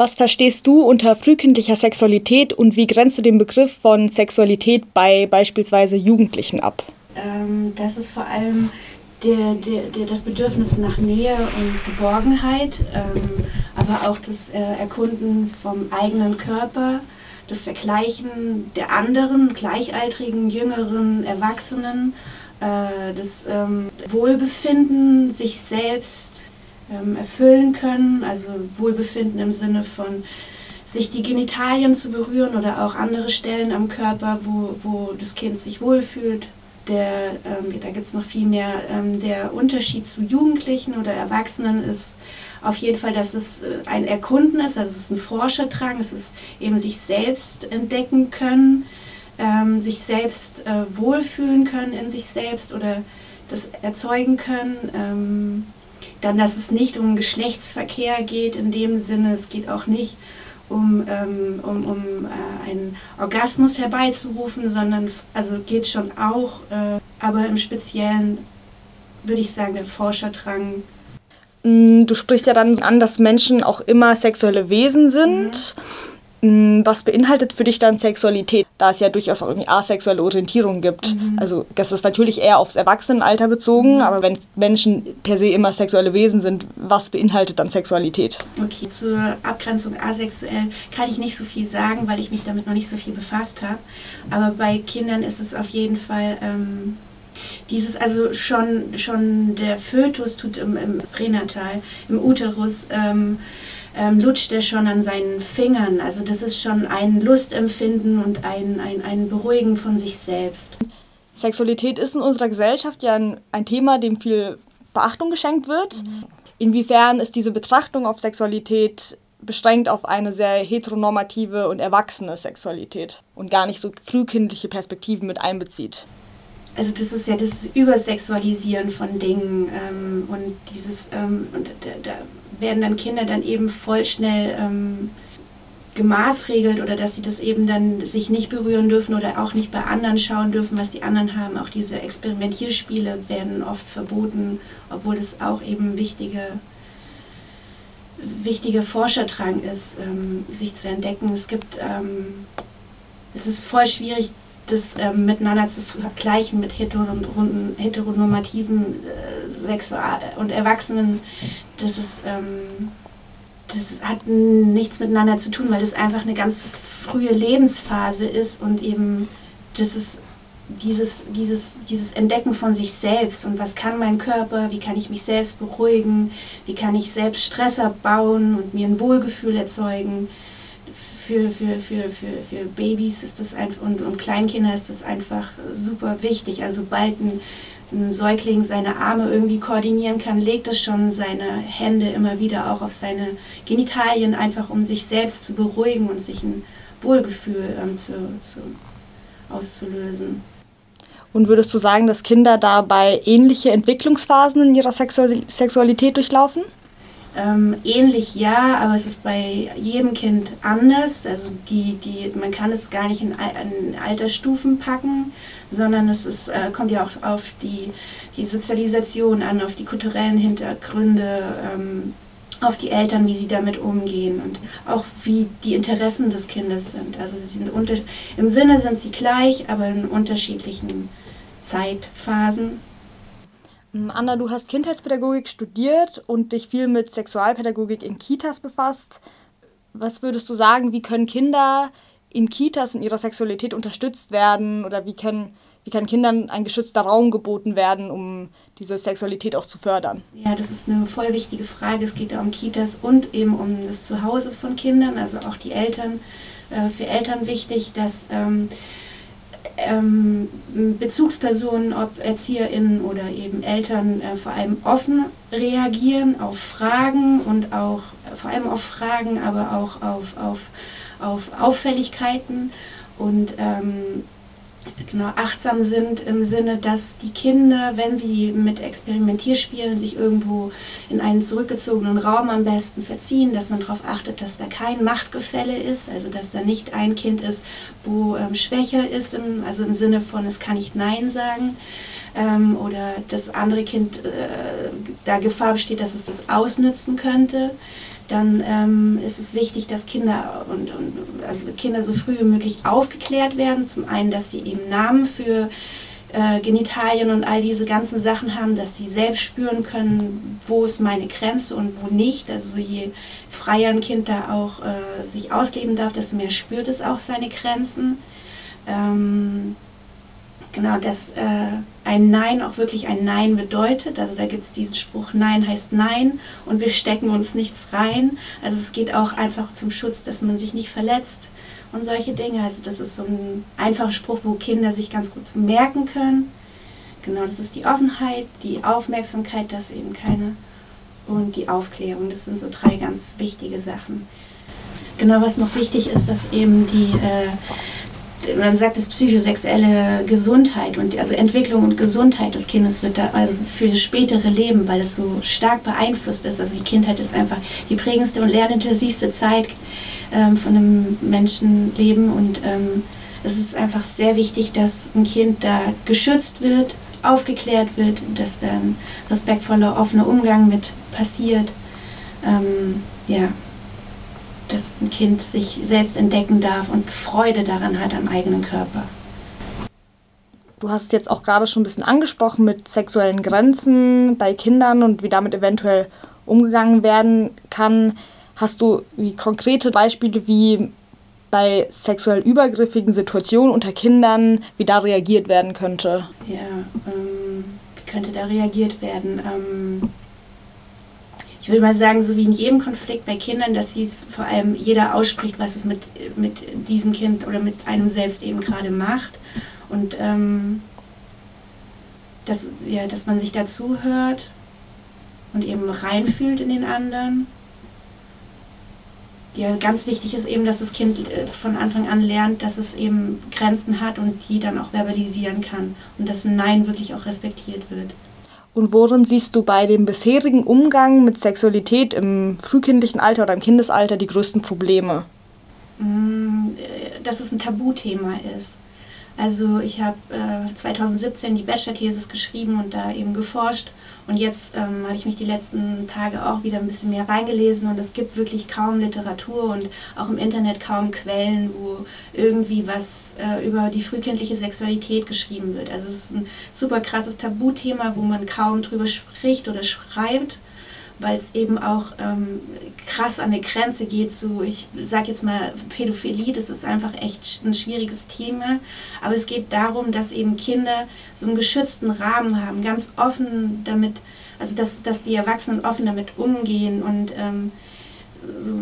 Was verstehst du unter frühkindlicher Sexualität und wie grenzt du den Begriff von Sexualität bei beispielsweise Jugendlichen ab? Ähm, das ist vor allem der, der, der, das Bedürfnis nach Nähe und Geborgenheit, ähm, aber auch das äh, Erkunden vom eigenen Körper, das Vergleichen der anderen, gleichaltrigen, jüngeren, Erwachsenen, äh, das ähm, Wohlbefinden, sich selbst ähm, erfüllen können, also Wohlbefinden im Sinne von sich die Genitalien zu berühren oder auch andere Stellen am Körper, wo, wo das Kind sich wohlfühlt. Der, ähm, da gibt es noch viel mehr. Ähm, der Unterschied zu Jugendlichen oder Erwachsenen ist auf jeden Fall, dass es äh, ein Erkunden ist, also es ist ein Forscherdrang, es ist eben sich selbst entdecken können, ähm, sich selbst äh, wohlfühlen können in sich selbst oder das erzeugen können. Dann, dass es nicht um Geschlechtsverkehr geht in dem Sinne, es geht auch nicht um, ähm, um, um äh, einen Orgasmus herbeizurufen, sondern also geht schon auch, äh, aber im Speziellen würde ich sagen, der Forscherdrang. Mm, du sprichst ja dann an, dass Menschen auch immer sexuelle Wesen sind. Mhm. Mm, was beinhaltet für dich dann Sexualität, da es ja durchaus auch irgendwie asexuelle Orientierung gibt? Mhm. Also das ist natürlich eher aufs Erwachsenenalter bezogen, mhm. aber wenn Menschen per se immer sexuelle Wesen sind, was beinhaltet dann Sexualität? Okay, zur Abgrenzung asexuell kann ich nicht so viel sagen, weil ich mich damit noch nicht so viel befasst habe. Aber bei Kindern ist es auf jeden Fall ähm, dieses, also schon, schon der Fötus tut im, im Pränatal, im Uterus. Ähm, ähm, lutscht er schon an seinen Fingern. Also das ist schon ein Lustempfinden und ein, ein, ein Beruhigen von sich selbst. Sexualität ist in unserer Gesellschaft ja ein, ein Thema, dem viel Beachtung geschenkt wird. Mhm. Inwiefern ist diese Betrachtung auf Sexualität beschränkt auf eine sehr heteronormative und erwachsene Sexualität und gar nicht so frühkindliche Perspektiven mit einbezieht? Also das ist ja das Übersexualisieren von Dingen ähm, und dieses, ähm, und da, da, werden dann Kinder dann eben voll schnell ähm, gemaßregelt oder dass sie das eben dann sich nicht berühren dürfen oder auch nicht bei anderen schauen dürfen, was die anderen haben. Auch diese Experimentierspiele werden oft verboten, obwohl es auch eben wichtige wichtiger Forscherdrang ist, ähm, sich zu entdecken. Es gibt, ähm, es ist voll schwierig, das ähm, miteinander zu vergleichen mit heteronormativen äh, Sexual- und Erwachsenen, das ist, ähm, das hat nichts miteinander zu tun, weil das einfach eine ganz frühe Lebensphase ist und eben das ist dieses, dieses, dieses Entdecken von sich selbst und was kann mein Körper, wie kann ich mich selbst beruhigen, wie kann ich selbst Stress abbauen und mir ein Wohlgefühl erzeugen für, für, für, für, für Babys ist das einfach und, und Kleinkinder ist das einfach super wichtig. Also sobald ein, ein Säugling seine Arme irgendwie koordinieren kann, legt es schon seine Hände immer wieder auch auf seine Genitalien, einfach um sich selbst zu beruhigen und sich ein Wohlgefühl ähm, zu, zu, auszulösen. Und würdest du sagen, dass Kinder dabei ähnliche Entwicklungsphasen in ihrer Sexualität durchlaufen? Ähm, ähnlich ja, aber es ist bei jedem Kind anders. Also die, die, man kann es gar nicht in, in Altersstufen packen, sondern es ist, äh, kommt ja auch auf die, die Sozialisation an, auf die kulturellen Hintergründe, ähm, auf die Eltern, wie sie damit umgehen und auch wie die Interessen des Kindes sind. Also sie sind unter, im Sinne sind sie gleich, aber in unterschiedlichen Zeitphasen. Ähm, Anna, du hast Kindheitspädagogik studiert und dich viel mit Sexualpädagogik in Kitas befasst. Was würdest du sagen, wie können Kinder in Kitas in ihrer Sexualität unterstützt werden oder wie, können, wie kann Kindern ein geschützter Raum geboten werden, um diese Sexualität auch zu fördern? Ja, das ist eine voll wichtige Frage. Es geht um Kitas und eben um das Zuhause von Kindern, also auch die Eltern. Äh, für Eltern wichtig, dass ähm, Bezugspersonen, ob ErzieherInnen oder eben Eltern, äh, vor allem offen reagieren auf Fragen und auch vor allem auf Fragen, aber auch auf, auf, auf Auffälligkeiten. Und ähm, genau, achtsam sind im Sinne, dass die Kinder, wenn sie mit Experimentierspielen sich irgendwo in einen zurückgezogenen Raum am besten verziehen, dass man darauf achtet, dass da kein Machtgefälle ist, also dass da nicht ein Kind ist, wo ähm, schwächer ist, im, also im Sinne von, es kann nicht Nein sagen. Ähm, oder das andere Kind, äh, da Gefahr besteht, dass es das ausnützen könnte dann ähm, ist es wichtig, dass Kinder und, und also Kinder so früh wie möglich aufgeklärt werden. Zum einen, dass sie eben Namen für äh, Genitalien und all diese ganzen Sachen haben, dass sie selbst spüren können, wo ist meine Grenze und wo nicht. Also je freier ein Kind da auch äh, sich ausleben darf, desto mehr spürt es auch seine Grenzen. Ähm, genau, dass äh, ein Nein auch wirklich ein Nein bedeutet. Also da gibt es diesen Spruch, Nein heißt Nein und wir stecken uns nichts rein. Also es geht auch einfach zum Schutz, dass man sich nicht verletzt und solche Dinge. Also das ist so ein einfacher Spruch, wo Kinder sich ganz gut merken können. Genau, das ist die Offenheit, die Aufmerksamkeit, das eben keine und die Aufklärung. Das sind so drei ganz wichtige Sachen. Genau, was noch wichtig ist, dass eben die, äh, man sagt es psychosexuelle Gesundheit und also Entwicklung und Gesundheit des Kindes wird da also für das spätere Leben, weil es so stark beeinflusst ist. Also die Kindheit ist einfach die prägendste und lernintensivste Zeit ähm, von einem Menschenleben. Und ähm, es ist einfach sehr wichtig, dass ein Kind da geschützt wird, aufgeklärt wird, dass da ein respektvoller, offener Umgang mit passiert. Ähm, ja, dass ein Kind sich selbst entdecken darf und Freude daran hat am eigenen Körper. Du hast jetzt auch gerade schon ein bisschen angesprochen mit sexuellen Grenzen bei Kindern und wie damit eventuell umgegangen werden kann. Hast du wie konkrete Beispiele, wie bei sexuell übergriffigen Situationen unter Kindern, wie da reagiert werden könnte? Ja, ähm, wie könnte da reagiert werden? Ähm, ich würde mal sagen, so wie in jedem Konflikt bei Kindern, dass sie vor allem jeder ausspricht, was es mit, mit diesem Kind oder mit einem selbst eben gerade macht. Und ähm, dass, ja, dass man sich dazu hört und eben reinfühlt in den anderen ja, ganz wichtig ist eben, dass das Kind äh, von Anfang an lernt, dass es eben Grenzen hat und die dann auch verbalisieren kann und dass ein Nein wirklich auch respektiert wird. Und worin siehst du bei dem bisherigen Umgang mit Sexualität im frühkindlichen Alter oder im Kindesalter die größten Probleme? Mm, äh, dass es ein Tabuthema ist. Also ich habe äh, 2017 die Bachelor-Thesis geschrieben und da eben geforscht. Und jetzt ähm, habe ich mich die letzten Tage auch wieder ein bisschen mehr reingelesen und es gibt wirklich kaum Literatur und auch im Internet kaum Quellen, wo irgendwie was äh, über die frühkindliche Sexualität geschrieben wird. Also es ist ein super krasses Tabuthema, wo man kaum drüber spricht oder schreibt weil es eben auch ähm, krass an der Grenze geht zu, ich sage jetzt mal Pädophilie, das ist einfach echt ein schwieriges Thema, aber es geht darum, dass eben Kinder so einen geschützten Rahmen haben, ganz offen damit, also dass, dass die Erwachsenen offen damit umgehen und ähm, so,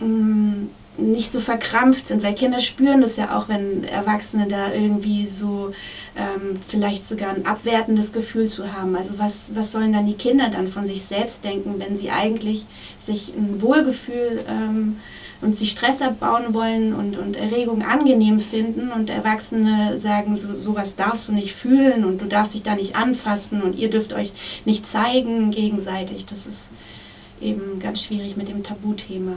mh, mm, nicht so verkrampft sind, weil Kinder spüren das ja auch, wenn Erwachsene da irgendwie so ähm, vielleicht sogar ein abwertendes Gefühl zu haben. Also was, was sollen dann die Kinder dann von sich selbst denken, wenn sie eigentlich sich ein Wohlgefühl ähm, und sich Stress abbauen wollen und, und Erregung angenehm finden und Erwachsene sagen, so sowas darfst du nicht fühlen und du darfst dich da nicht anfassen und ihr dürft euch nicht zeigen gegenseitig. Das ist eben ganz schwierig mit dem Tabuthema.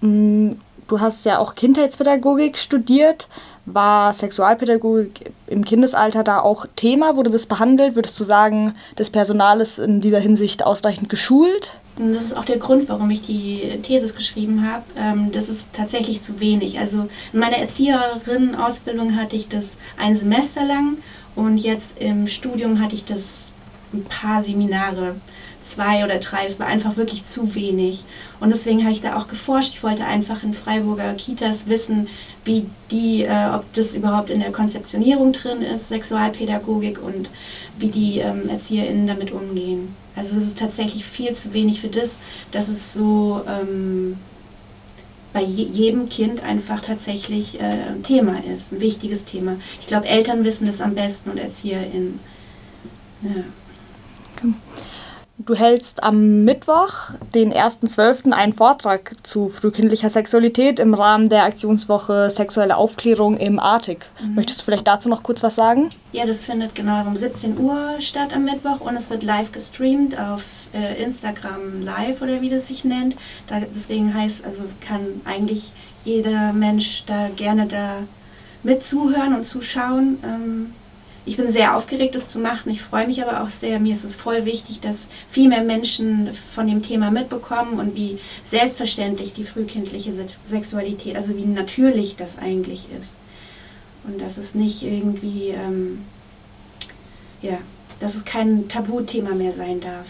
Mhm. Du hast ja auch Kindheitspädagogik studiert. War Sexualpädagogik im Kindesalter da auch Thema? Wurde das behandelt? Würdest du sagen, das Personal ist in dieser Hinsicht ausreichend geschult? Das ist auch der Grund, warum ich die Thesis geschrieben habe. Ähm, das ist tatsächlich zu wenig. Also in meiner Erzieherin-Ausbildung hatte ich das ein Semester lang und jetzt im Studium hatte ich das ein paar Seminare zwei oder drei. Es war einfach wirklich zu wenig. Und deswegen habe ich da auch geforscht. Ich wollte einfach in Freiburger Kitas wissen, wie die, äh, ob das überhaupt in der Konzeptionierung drin ist, Sexualpädagogik und wie die ähm, ErzieherInnen damit umgehen. Also es ist tatsächlich viel zu wenig für das, dass es so ähm, bei je jedem Kind einfach tatsächlich äh, ein Thema ist, ein wichtiges Thema. Ich glaube, Eltern wissen das am besten und ErzieherInnen. Ja. Okay. Du hältst am Mittwoch, den 1.12., einen Vortrag zu frühkindlicher Sexualität im Rahmen der Aktionswoche Sexuelle Aufklärung im Artig. Mhm. Möchtest du vielleicht dazu noch kurz was sagen? Ja, das findet genau um 17 Uhr statt am Mittwoch und es wird live gestreamt auf äh, Instagram Live oder wie das sich nennt. Da, deswegen heißt, also kann eigentlich jeder Mensch da gerne da mitzuhören und zuschauen. Ähm, ich bin sehr aufgeregt, das zu machen. Ich freue mich aber auch sehr. Mir ist es voll wichtig, dass viel mehr Menschen von dem Thema mitbekommen und wie selbstverständlich die frühkindliche Sexualität, also wie natürlich das eigentlich ist. Und dass es nicht irgendwie, ähm, ja, dass es kein Tabuthema mehr sein darf.